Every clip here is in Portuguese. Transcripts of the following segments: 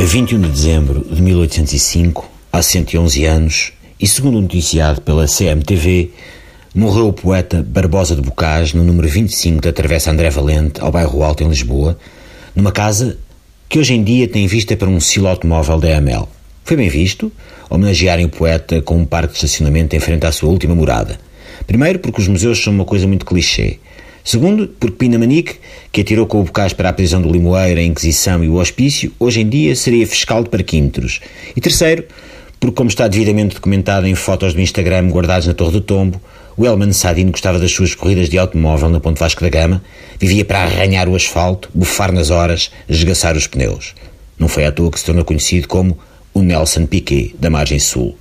A 21 de dezembro de 1805, há 111 anos, e segundo noticiado pela CMTV, morreu o poeta Barbosa de Bocage no número 25 da Travessa André Valente, ao bairro Alto, em Lisboa, numa casa que hoje em dia tem vista para um silo automóvel da AML. Foi bem visto homenagearem o poeta com um parque de estacionamento em frente à sua última morada. Primeiro, porque os museus são uma coisa muito clichê. Segundo, porque Pina Manique, que atirou com o bocage para a prisão do Limoeiro, a Inquisição e o Hospício, hoje em dia seria fiscal de parquímetros. E terceiro, porque, como está devidamente documentado em fotos do Instagram guardadas na Torre do Tombo, o Elman Sadino gostava das suas corridas de automóvel na Ponte Vasco da Gama, vivia para arranhar o asfalto, bufar nas horas, esgaçar os pneus. Não foi à toa que se tornou conhecido como o Nelson Piquet, da margem sul.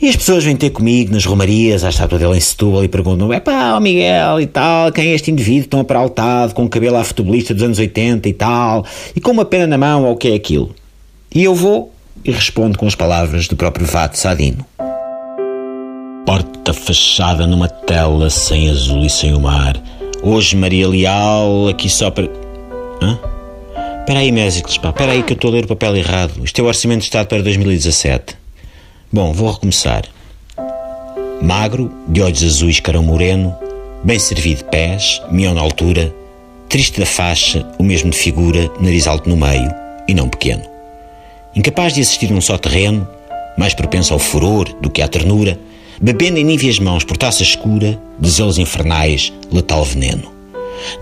E as pessoas vêm ter comigo nas romarias, à estátua dele em Setúbal, e perguntam: é pá, o Miguel e tal, quem é este indivíduo tão aparaltado, com o cabelo à futebolista dos anos 80 e tal, e com uma pena na mão, ou o que é aquilo? E eu vou e respondo com as palavras do próprio Vato Sadino. Porta fechada numa tela sem azul e sem o mar. Hoje Maria Leal, aqui só para. Hã? Espera aí, Mésicles, pá, espera aí que eu estou a ler o papel errado. Isto é o Orçamento de Estado para 2017. Bom, vou recomeçar. Magro, de olhos azuis, carão moreno, bem servido de pés, mião na altura, triste da faixa, o mesmo de figura, nariz alto no meio e não pequeno. Incapaz de assistir num só terreno, mais propenso ao furor do que à ternura, bebendo em níveas mãos por taça escura, de zelos infernais, letal veneno.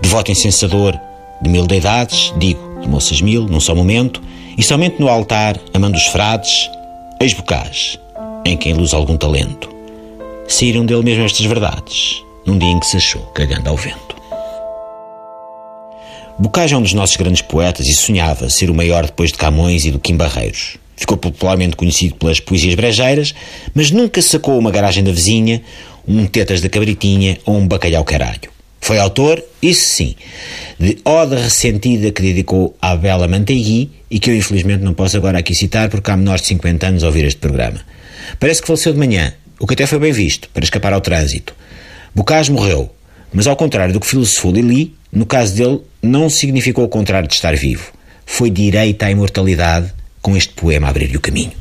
Devoto incensador, de mil deidades, digo, de moças mil, num só momento, e somente no altar, amando os frades, ex-bocage, em quem luz algum talento. Saíram dele mesmo estas verdades, num dia em que se achou cagando ao vento. Bocage é um dos nossos grandes poetas e sonhava ser o maior depois de Camões e do Kim Barreiros. Ficou popularmente conhecido pelas poesias brejeiras, mas nunca sacou uma garagem da vizinha, um tetas da cabritinha ou um bacalhau caralho. Foi autor, isso sim, de Oda Ressentida que dedicou à bela Mantegui e que eu infelizmente não posso agora aqui citar porque há menores de 50 anos a ouvir este programa. Parece que faleceu de manhã, o que até foi bem visto, para escapar ao trânsito. Bocage morreu, mas ao contrário do que filosofou Lili, no caso dele não significou o contrário de estar vivo. Foi direito à imortalidade com este poema a abrir-lhe o caminho.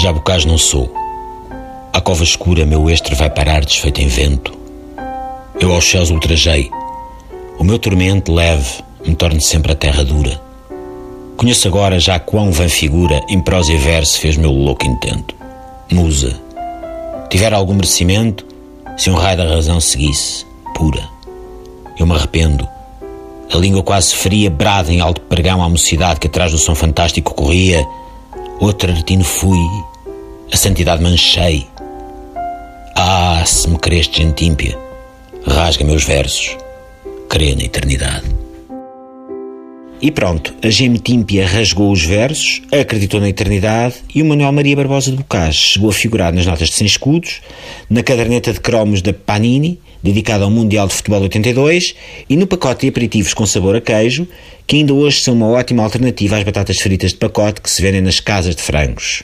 Já Bocage não sou. À cova escura meu estre vai parar desfeito em vento eu aos céus ultrajei. O meu tormento leve me torne sempre a terra dura. Conheço agora já quão vã figura em prosa e verso fez meu louco intento. Musa, tiver algum merecimento, se um raio da razão seguisse, pura. Eu me arrependo. A língua quase fria brada em alto pregão à mocidade que atrás do som fantástico corria. Outro retino fui, a santidade manchei. Ah, se me creste gente ímpia, rasga meus versos, crê na eternidade. E pronto, a Gemitímpia rasgou os versos, acreditou na eternidade e o Manuel Maria Barbosa de Bocage chegou a figurar nas notas de 100 escudos, na caderneta de cromos da Panini, dedicada ao Mundial de Futebol 82, e no pacote de aperitivos com sabor a queijo, que ainda hoje são uma ótima alternativa às batatas fritas de pacote que se vendem nas casas de frangos.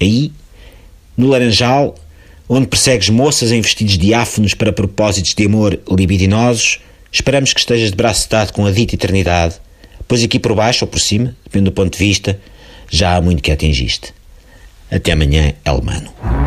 Aí, no Laranjal, onde persegues moças em vestidos diáfanos para propósitos de amor libidinosos, esperamos que estejas de braço dado com a dita eternidade, pois aqui por baixo ou por cima, depende do ponto de vista, já há muito que atingiste. Até amanhã, Elmano.